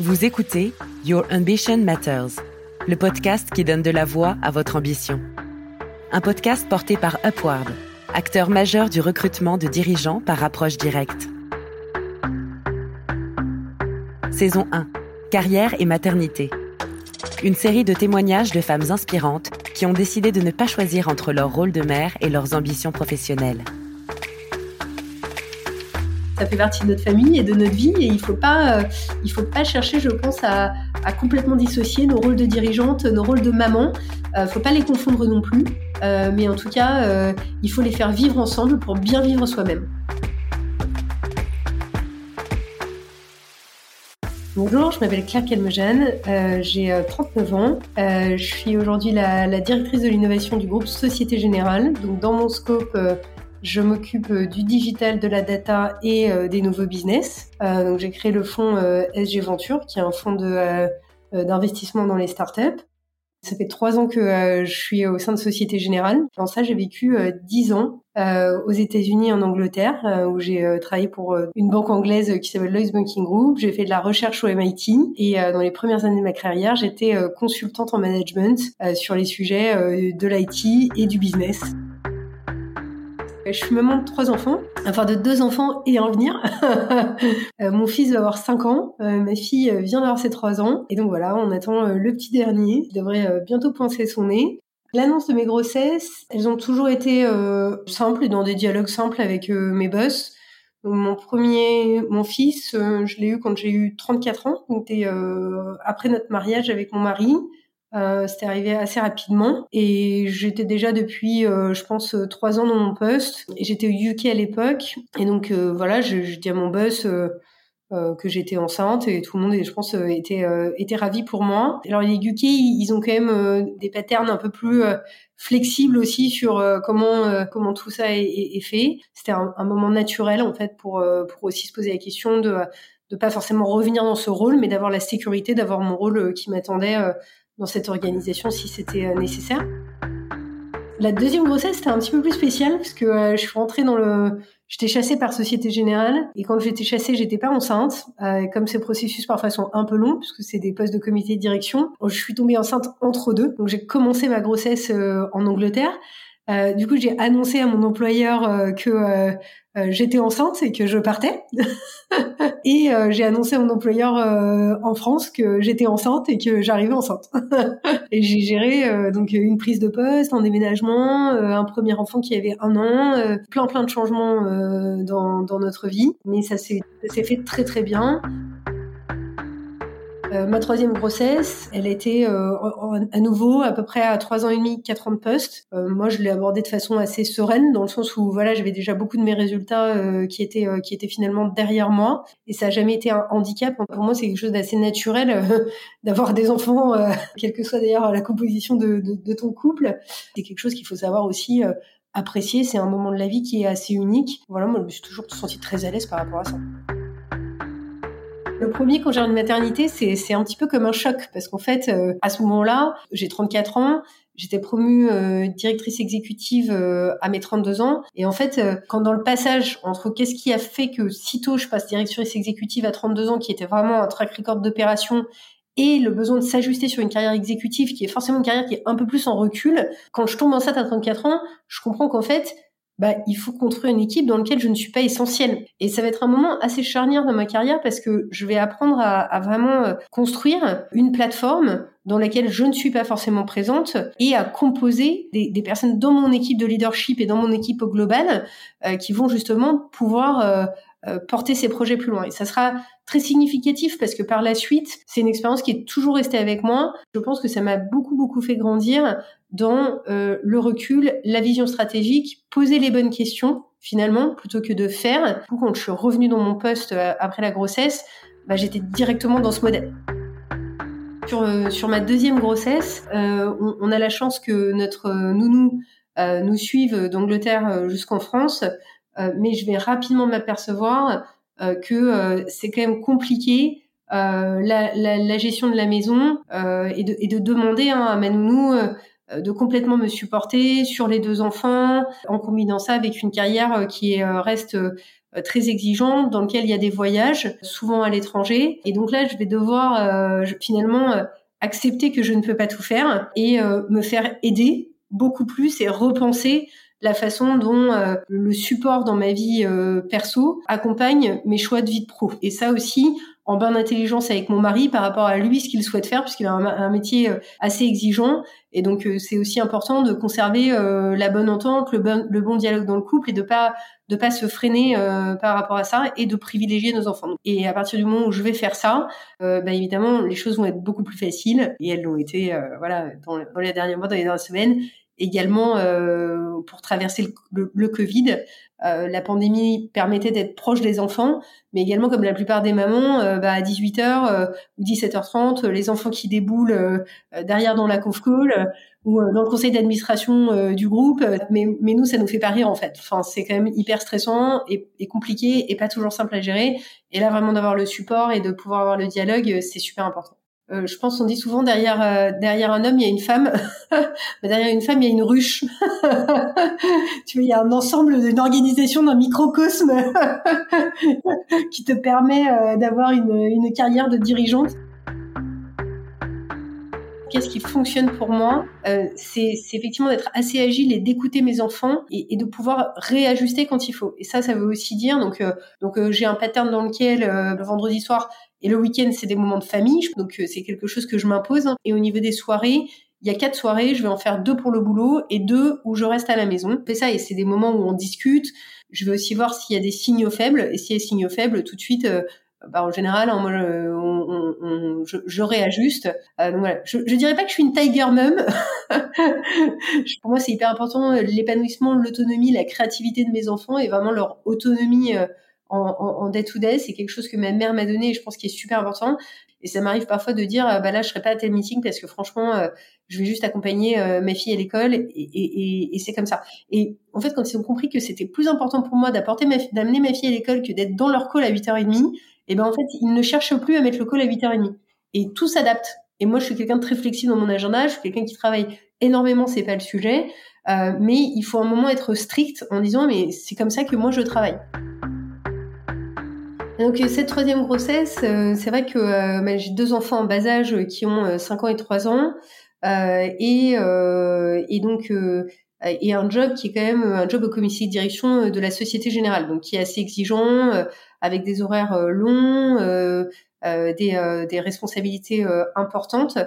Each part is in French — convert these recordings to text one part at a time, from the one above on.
Vous écoutez Your Ambition Matters, le podcast qui donne de la voix à votre ambition. Un podcast porté par Upward, acteur majeur du recrutement de dirigeants par approche directe. Saison 1. Carrière et maternité. Une série de témoignages de femmes inspirantes qui ont décidé de ne pas choisir entre leur rôle de mère et leurs ambitions professionnelles ça fait partie de notre famille et de notre vie et il faut pas, euh, il faut pas chercher, je pense, à, complètement dissocier nos rôles de dirigeante, nos rôles de maman. Euh, faut pas les confondre non plus, euh, mais en tout cas, euh, il faut les faire vivre ensemble pour bien vivre soi-même. Bonjour, je m'appelle Claire Kelmejane, j'ai 39 ans. je suis aujourd'hui la, directrice de l'innovation du groupe Société Générale. Donc dans mon scope, je m'occupe euh, du digital, de la data et euh, des nouveaux business. Euh, donc j'ai créé le fonds SG Venture, qui est un fonds d'investissement dans les startups. Ça fait trois ans que je suis au sein de Société Générale. Dans ça, j'ai vécu dix ans aux États-Unis, en Angleterre, où j'ai travaillé pour une banque anglaise qui s'appelle Lloyds Banking Group. J'ai fait de la recherche au MIT et dans les premières années de ma carrière, j'étais consultante en management sur les sujets de l'IT et du business. Je suis maman de trois enfants, enfin de deux enfants et un venir. Euh, mon fils va avoir cinq ans, euh, ma fille vient d'avoir ses trois ans. Et donc voilà, on attend euh, le petit dernier, il devrait bientôt poincer son nez. L'annonce de mes grossesses, elles ont toujours été simples, dans des dialogues simples avec mes boss. mon premier, mon fils, je l'ai eu quand j'ai eu 34 ans, donc après notre mariage avec mon mari. Euh, C'était arrivé assez rapidement et j'étais déjà depuis, euh, je pense, euh, trois ans dans mon poste. Et j'étais UK à l'époque et donc euh, voilà, je, je, dis à mon boss que j'étais enceinte et tout le monde, je pense, était était ravi pour moi. Alors les UK, ils ont quand même des patterns un peu plus flexibles aussi sur comment comment tout ça est, est, fait. C'était un, un, moment naturel en fait pour pour aussi se poser la question de de pas forcément revenir dans ce rôle, mais d'avoir la sécurité, d'avoir mon rôle qui m'attendait dans cette organisation si c'était euh, nécessaire. La deuxième grossesse, c'était un petit peu plus spécial parce que euh, je suis rentrée dans le... J'étais chassée par Société Générale et quand j'étais chassée, j'étais pas enceinte. Euh, comme ces processus parfois sont un peu longs puisque c'est des postes de comité de direction, je suis tombée enceinte entre deux. Donc j'ai commencé ma grossesse en Angleterre. Euh, du coup, j'ai annoncé à mon employeur euh, que euh, j'étais enceinte et que je partais. et j'ai annoncé à mon employeur en France que j'étais enceinte et que j'arrivais enceinte. et j'ai géré donc une prise de poste, un déménagement, un premier enfant qui avait un an, plein plein de changements dans, dans notre vie. Mais ça s'est fait très très bien. Euh, ma troisième grossesse, elle était euh, à nouveau à peu près à trois ans et demi, quatre ans de poste. Euh, moi, je l'ai abordée de façon assez sereine, dans le sens où voilà, j'avais déjà beaucoup de mes résultats qui étaient qui étaient finalement derrière moi, et ça n'a jamais été un handicap. Pour moi, c'est quelque chose d'assez naturel d'avoir des enfants, quelle que soit d'ailleurs la composition de, de, de ton couple. C'est quelque chose qu'il faut savoir aussi apprécier. C'est un moment de la vie qui est assez unique. Voilà, moi, je me suis toujours sentie très à l'aise par rapport à ça. Le premier, j'ai une maternité, c'est un petit peu comme un choc parce qu'en fait, euh, à ce moment-là, j'ai 34 ans, J'étais promue euh, directrice exécutive euh, à mes 32 ans. Et en fait, quand dans le passage entre qu'est-ce qui a fait que sitôt je passe directrice exécutive à 32 ans, qui était vraiment un track record d'opération, et le besoin de s'ajuster sur une carrière exécutive qui est forcément une carrière qui est un peu plus en recul, quand je tombe enceinte à 34 ans, je comprends qu'en fait, bah, il faut construire une équipe dans laquelle je ne suis pas essentielle. Et ça va être un moment assez charnière dans ma carrière parce que je vais apprendre à, vraiment euh, construire une plateforme dans laquelle je ne suis pas forcément présente et à composer des, personnes dans mon équipe de leadership et dans mon équipe au global euh, qui vont justement pouvoir euh, porter ces projets plus loin. Et ça sera très significatif parce que par la suite, c'est une expérience qui est toujours restée avec moi. Je pense que ça m'a beaucoup, beaucoup fait grandir dans euh, le recul, la vision stratégique, poser les bonnes questions finalement, plutôt que de faire. Du coup, quand je suis revenue dans mon poste euh, après la grossesse, bah, j'étais directement dans ce modèle. Sur, sur ma deuxième grossesse, on, on, a la chance que notre nounou nous suive d'Angleterre jusqu'en France. Euh, mais je vais rapidement m'apercevoir euh, que euh, c'est quand même compliqué la, la, la, gestion de la maison et de, et, de, demander hein, à ma nounou de complètement me supporter sur les deux enfants, en combinant ça avec une carrière qui reste très exigeant, dans lequel il y a des voyages, souvent à l'étranger. Et donc là, je vais devoir finalement accepter que je ne peux pas tout faire et me faire aider beaucoup plus et repenser la façon dont euh, le support dans ma vie euh, perso accompagne mes choix de vie de pro. Et ça aussi, en bonne intelligence avec mon mari par rapport à lui, ce qu'il souhaite faire, puisqu'il a un, métier euh, assez exigeant. Et donc, c'est aussi important de conserver la bonne entente, le bon, le bon dialogue dans le couple et de pas de pas se freiner par rapport à ça et de privilégier nos enfants. Et à partir du moment où je vais faire ça, bah, évidemment, les choses vont être beaucoup plus faciles et elles l'ont été, voilà, dans, dans les derniers mois, dans les dernières semaines également euh, pour traverser le, le, Covid. Euh, la pandémie permettait d'être proche des enfants, mais également comme la plupart des mamans, euh, bah, à 18h ou 17h30, les enfants qui déboulent derrière dans la conf call ou dans le conseil d'administration du groupe. Mais, mais nous, ça nous fait pas rire en fait. Enfin, c'est quand même hyper stressant et, et, compliqué et pas toujours simple à gérer. Et là, vraiment d'avoir le support et de pouvoir avoir le dialogue, c'est super important. Euh, je pense qu'on dit souvent derrière euh, derrière un homme il y a une femme, mais derrière une femme il y a une ruche. tu vois, il y a un ensemble d'une organisation d'un microcosme qui te permet euh, d'avoir une, une carrière de dirigeante. Qu'est-ce qui fonctionne pour moi? Euh, C'est effectivement d'être assez agile et d'écouter mes enfants et, et, de pouvoir réajuster quand il faut. Et ça, ça veut aussi dire donc donc j'ai un pattern dans lequel le vendredi soir et le week-end, c'est des moments de famille, donc euh, c'est quelque chose que je m'impose. Et au niveau des soirées, il y a quatre soirées, je vais en faire deux pour le boulot et deux où je reste à la maison. C'est ça, et c'est des moments où on discute. Je vais aussi voir s'il y a des signaux faibles, et s'il y a des signaux faibles, tout de suite, euh, bah, en général, hein, je, on, on, je, je réajuste. Euh, donc voilà, je, je dirais pas que je suis une tiger mum. pour moi, c'est hyper important l'épanouissement, l'autonomie, la créativité de mes enfants et vraiment leur autonomie en, day to day. C'est quelque chose que ma mère m'a donné et je pense qu'il est super important. Et ça m'arrive parfois de dire, euh, bah là, je serai pas à tel meeting parce que franchement, euh, je vais juste accompagner euh, ma fille à l'école et, c'est comme ça. Et en fait, quand ils ont compris que c'était plus important pour moi d'apporter ma d'amener ma fille à l'école que d'être dans leur call à 8h30, et ben en fait, ils ne cherchent plus à mettre le call à 8h30. Et tout s'adapte. Et moi, je suis quelqu'un de très flexible dans mon agenda. Je suis quelqu'un qui travaille énormément, c'est pas le sujet. mais il faut un moment être strict en disant, mais c'est comme ça que moi je travaille. Donc cette troisième grossesse, euh, c'est vrai que euh, bah, j'ai deux enfants en bas âge qui ont 5 euh, ans et 3 ans, et, et donc et un job qui est quand même un job au comité de direction de la Société Générale, donc qui est assez exigeant, avec des horaires longs, des, des responsabilités importantes.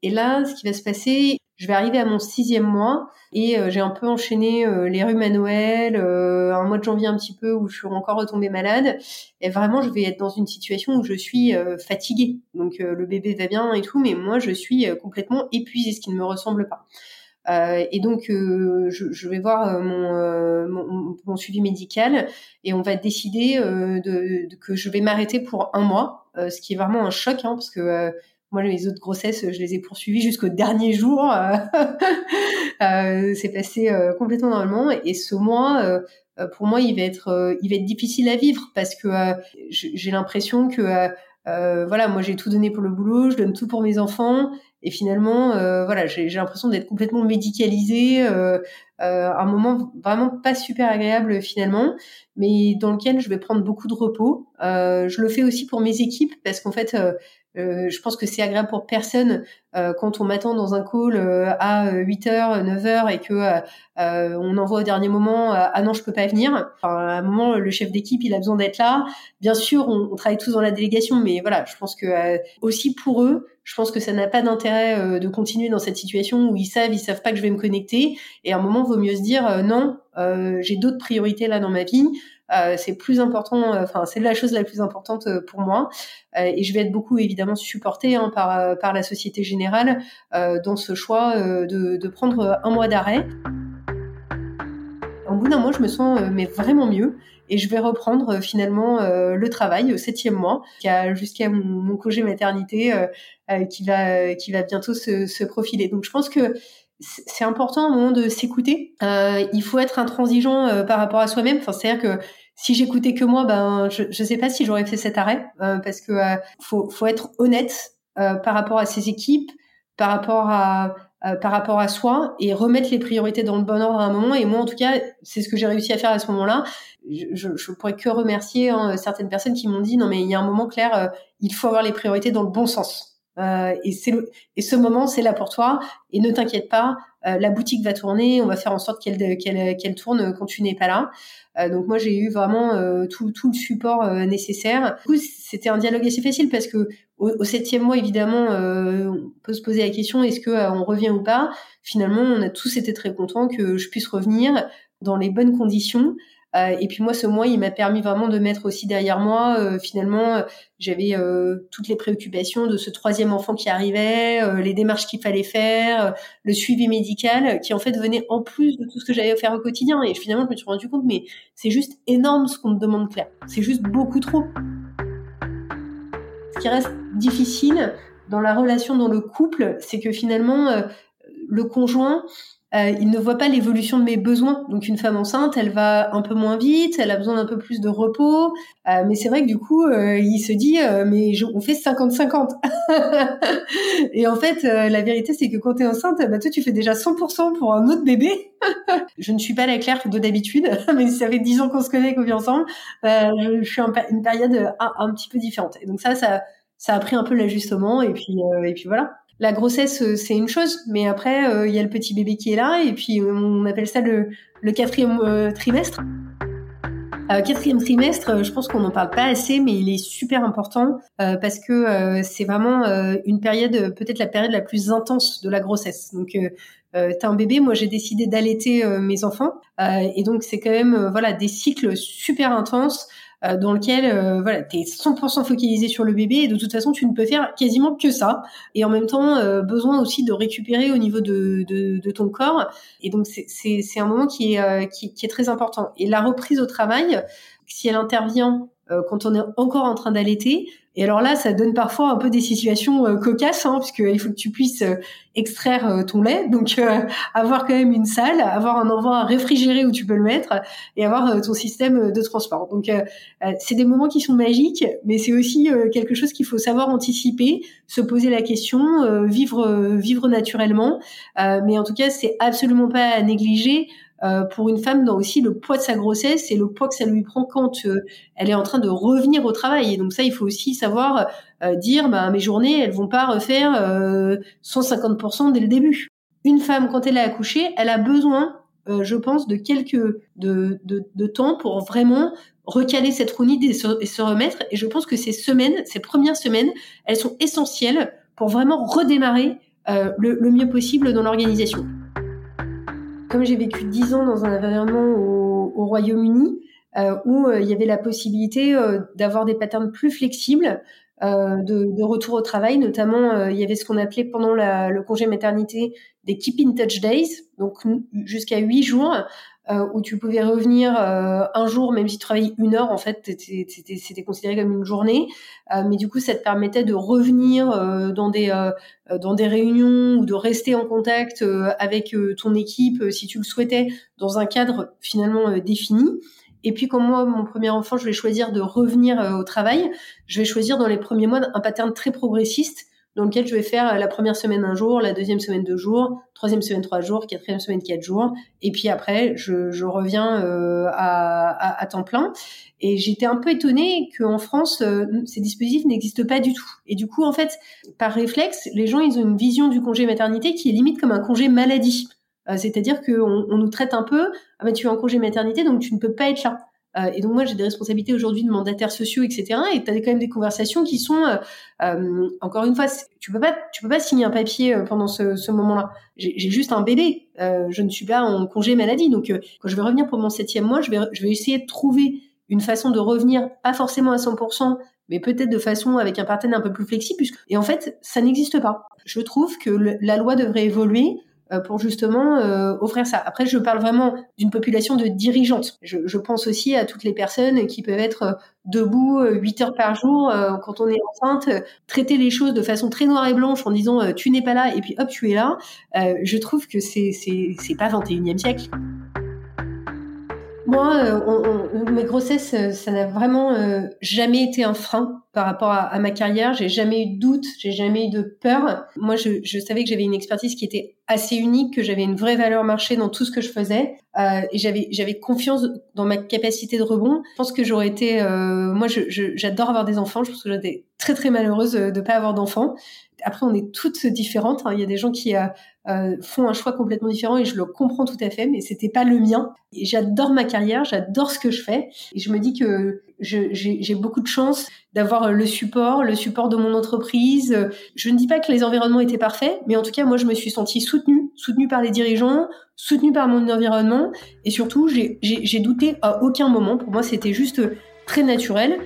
Et là, ce qui va se passer, je vais arriver à mon sixième mois et euh, j'ai un peu enchaîné euh, les rhumes à Noël, euh, un mois de janvier un petit peu où je suis encore retombée malade. Et vraiment, je vais être dans une situation où je suis fatiguée. Donc le bébé va bien et tout, mais moi, je suis complètement épuisée, ce qui ne me ressemble pas. Euh, et donc, je, vais voir mon, suivi médical et on va décider de, de, que je vais m'arrêter pour un mois, ce qui est vraiment un choc, hein, parce que moi, les autres grossesses, je les ai poursuivies jusqu'au dernier jour. Euh, euh, c'est passé euh, complètement normalement. Et ce mois, pour moi, il va être, il va être difficile à vivre parce que j'ai l'impression que, voilà, moi, j'ai tout donné pour le boulot, je donne tout pour mes enfants, et finalement, voilà, j'ai l'impression d'être complètement médicalisée. un moment vraiment pas super agréable finalement, mais dans lequel je vais prendre beaucoup de repos. je le fais aussi pour mes équipes parce qu'en fait, euh, je pense que c'est agréable pour personne euh, quand on m'attend dans un call euh, à 8h, 9h et que on envoie au dernier moment ah non je peux pas venir. Enfin à un moment le chef d'équipe il a besoin d'être là. Bien sûr on, on, travaille tous dans la délégation mais voilà je pense que aussi pour eux je pense que ça n'a pas d'intérêt de continuer dans cette situation où ils savent ils savent pas que je vais me connecter et à un moment vaut mieux se dire non j'ai d'autres priorités là dans ma vie. Euh, c'est plus important, euh, enfin c'est la chose la plus importante euh, pour moi. et je vais être beaucoup évidemment supportée hein, par par la Société Générale dans ce choix de, de prendre un mois d'arrêt. Au bout d'un mois, je me sens mais vraiment mieux et je vais reprendre finalement le travail au septième mois, jusqu'à mon, mon, congé maternité qui va qui va bientôt se, se, profiler. Donc je pense que c'est important au moment de s'écouter. Euh, il faut être intransigeant euh, par rapport à soi-même. Enfin, c'est-à-dire que si j'écoutais que moi, ben je ne sais pas si j'aurais fait cet arrêt euh, parce que faut, faut être honnête par rapport à ses équipes, par rapport à, par rapport à soi et remettre les priorités dans le bon ordre à un moment. Et moi, en tout cas, c'est ce que j'ai réussi à faire à ce moment-là. Je, je, pourrais que remercier hein, certaines personnes qui m'ont dit non mais il y a un moment clair, il faut avoir les priorités dans le bon sens. Euh, et, c'est et ce moment, c'est là pour toi. Et ne t'inquiète pas, euh, la boutique va tourner. On va faire en sorte qu'elle qu'elle qu'elle tourne quand tu n'es pas là. Euh, donc moi, j'ai eu vraiment euh, tout, tout le support euh, nécessaire. Du coup, c'était un dialogue assez facile parce que au, au septième mois, évidemment, on peut se poser la question est-ce que on revient ou pas? Finalement, on a tous été très contents que je puisse revenir dans les bonnes conditions. Euh, et puis moi, ce mois, il m'a permis vraiment de mettre aussi derrière moi. Euh, finalement, j'avais euh, toutes les préoccupations de ce troisième enfant qui arrivait, les démarches qu'il fallait faire, le suivi médical, qui en fait venait en plus de tout ce que j'avais à faire au quotidien. Et finalement, je me suis rendu compte, mais c'est juste énorme ce qu'on te demande, Claire. C'est juste beaucoup trop. Ce qui reste difficile dans la relation dans le couple, c'est que finalement, le conjoint, euh, il ne voit pas l'évolution de mes besoins. Donc une femme enceinte, elle va un peu moins vite, elle a besoin d'un peu plus de repos. Euh, mais c'est vrai que du coup, euh, il se dit, mais on fait 50-50. et en fait, la vérité, c'est que quand tu es enceinte, bah, toi, tu fais déjà 100% pour un autre bébé. je ne suis pas la Claire de d'habitude, mais ça fait 10 ans qu'on se connaît, qu'on vit ensemble. je suis une période un, petit peu différente. Et donc ça, ça, ça a pris un peu l'ajustement. Et puis, et puis voilà la grossesse, euh, c'est une chose, mais après, euh, il y a le petit bébé qui est là, et puis on appelle ça le, quatrième euh, trimestre. quatrième trimestre, je pense qu'on n'en parle pas assez, mais il est super important parce que c'est vraiment une période, peut-être la période la plus intense de la grossesse. Donc, t'as un bébé, moi j'ai décidé d'allaiter mes enfants, et donc c'est quand même voilà des cycles super intenses. Euh, dans lequel euh, voilà, tu es 100% focalisé sur le bébé et de toute façon tu ne peux faire quasiment que ça. Et en même temps euh, besoin aussi de récupérer au niveau de, de, de ton corps. Et donc c'est un moment qui est, qui, qui, est très important. Et la reprise au travail si elle intervient quand on est encore en train d'allaiter et alors là, ça donne parfois un peu des situations euh, cocasses, hein, puisqu'il faut que tu puisses euh, extraire euh, ton lait, donc avoir quand même une salle, avoir un endroit réfrigéré où tu peux le mettre, et avoir ton système de transport. Donc c'est des moments qui sont magiques, mais c'est aussi quelque chose qu'il faut savoir anticiper, se poser la question, vivre vivre naturellement. mais en tout cas, c'est absolument pas à négliger. Euh, pour une femme dans aussi le poids de sa grossesse et le poids que ça lui prend quand euh, elle est en train de revenir au travail. Et donc ça, il faut aussi savoir euh, dire, bah, mes journées, elles vont pas refaire 150% dès le début. Une femme, quand elle est accouchée, elle a besoin, je pense, de quelques de, de, de, temps pour vraiment recaler cette rounide et se, et se remettre. Et je pense que ces semaines, ces premières semaines, elles sont essentielles pour vraiment redémarrer le, le mieux possible dans l'organisation comme j'ai vécu dix ans dans un environnement au, au Royaume-Uni, euh, où euh, il y avait la possibilité euh, d'avoir des patterns plus flexibles euh, de, de, retour au travail, notamment il y avait ce qu'on appelait pendant la, le congé maternité des keep in touch days, donc jusqu'à huit jours, euh, où tu pouvais revenir euh, un jour, même si tu travaillais une heure, en fait, c'était considéré comme une journée. Euh, mais du coup, ça te permettait de revenir dans des dans des réunions ou de rester en contact avec ton équipe, si tu le souhaitais, dans un cadre finalement défini. Et puis, comme moi, mon premier enfant, je vais choisir de revenir au travail, je vais choisir dans les premiers mois un pattern très progressiste dans lequel je vais faire la première semaine un jour, la deuxième semaine deux jours, troisième semaine trois jours, quatrième semaine quatre jours, et puis après je, je reviens euh, à, à, à, temps plein. Et j'étais un peu étonnée qu'en France euh, ces dispositifs n'existent pas du tout. Et du coup en fait par réflexe, les gens ils ont une vision du congé maternité qui est limite comme un congé maladie. Euh, c'est-à-dire qu'on on nous traite un peu, ah ben tu es en congé maternité donc tu ne peux pas être là. Euh, et donc moi j'ai des responsabilités aujourd'hui de mandataires sociaux, etc. Et tu as quand même des conversations qui sont, euh, euh, encore une fois, tu peux pas, tu peux pas signer un papier pendant ce, ce moment-là. J'ai juste un bébé, je ne suis pas en congé maladie. Donc quand je vais revenir pour mon septième mois, je vais, je vais essayer de trouver une façon de revenir, pas forcément à 100%, mais peut-être de façon avec un partenaire un peu plus flexible. Puisque... Et en fait, ça n'existe pas. Je trouve que la loi devrait évoluer euh, pour justement euh, offrir ça. Après, je parle vraiment d'une population de dirigeantes. Je, je, pense aussi à toutes les personnes qui peuvent être euh, debout 8 heures par jour quand on est enceinte, traiter les choses de façon très noire et blanche en disant tu n'es pas là et puis hop tu es là. je trouve que c'est c'est c'est pas 21e siècle. Moi, on, on, mes grossesses, ça n'a vraiment jamais été un frein par rapport à, ma carrière. J'ai jamais eu de doute, j'ai jamais eu de peur. Moi, je, je savais que j'avais une expertise qui était assez unique, que j'avais une vraie valeur marché dans tout ce que je faisais, euh, et j'avais j'avais confiance dans ma capacité de rebond. Je pense que j'aurais été, euh, moi, j'adore avoir des enfants. Je pense que j'étais très très malheureuse de pas avoir d'enfants. Après, on est toutes différentes. Hein. Il y a des gens qui euh, euh, font un choix complètement différent et je le comprends tout à fait, mais c'était pas le mien. J'adore ma carrière, j'adore ce que je fais, et je me dis que j'ai beaucoup de chance d'avoir le support, le support de mon entreprise. Je ne dis pas que les environnements étaient parfaits, mais en tout cas, moi, je me suis sentie soutenue, soutenue par les dirigeants, soutenue par mon environnement, et surtout, j'ai douté à aucun moment. Pour moi, c'était juste très naturel.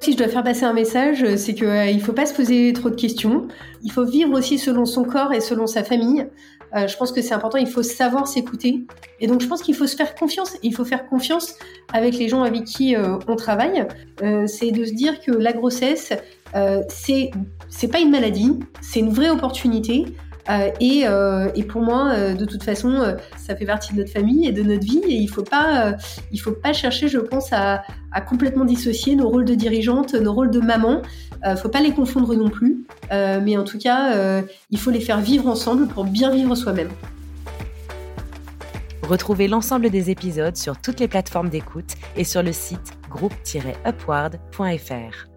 Si je dois faire passer un message, c'est qu'il euh, ne faut pas se poser trop de questions. Il faut vivre aussi selon son corps et selon sa famille. Euh, je pense que c'est important, il faut savoir s'écouter. Et donc je pense qu'il faut se faire confiance. Il faut faire confiance avec les gens avec qui euh, on travaille. c'est de se dire que la grossesse, c'est c'est pas une maladie, c'est une vraie opportunité. Euh, et, euh, et, pour moi, euh, de toute façon, ça fait partie de notre famille et de notre vie. Et il faut pas, il faut pas chercher, je pense, à, à, complètement dissocier nos rôles de dirigeante, nos rôles de maman. Euh, faut pas les confondre non plus. mais en tout cas, il faut les faire vivre ensemble pour bien vivre soi-même. Retrouvez l'ensemble des épisodes sur toutes les plateformes d'écoute et sur le site groupe-upward.fr.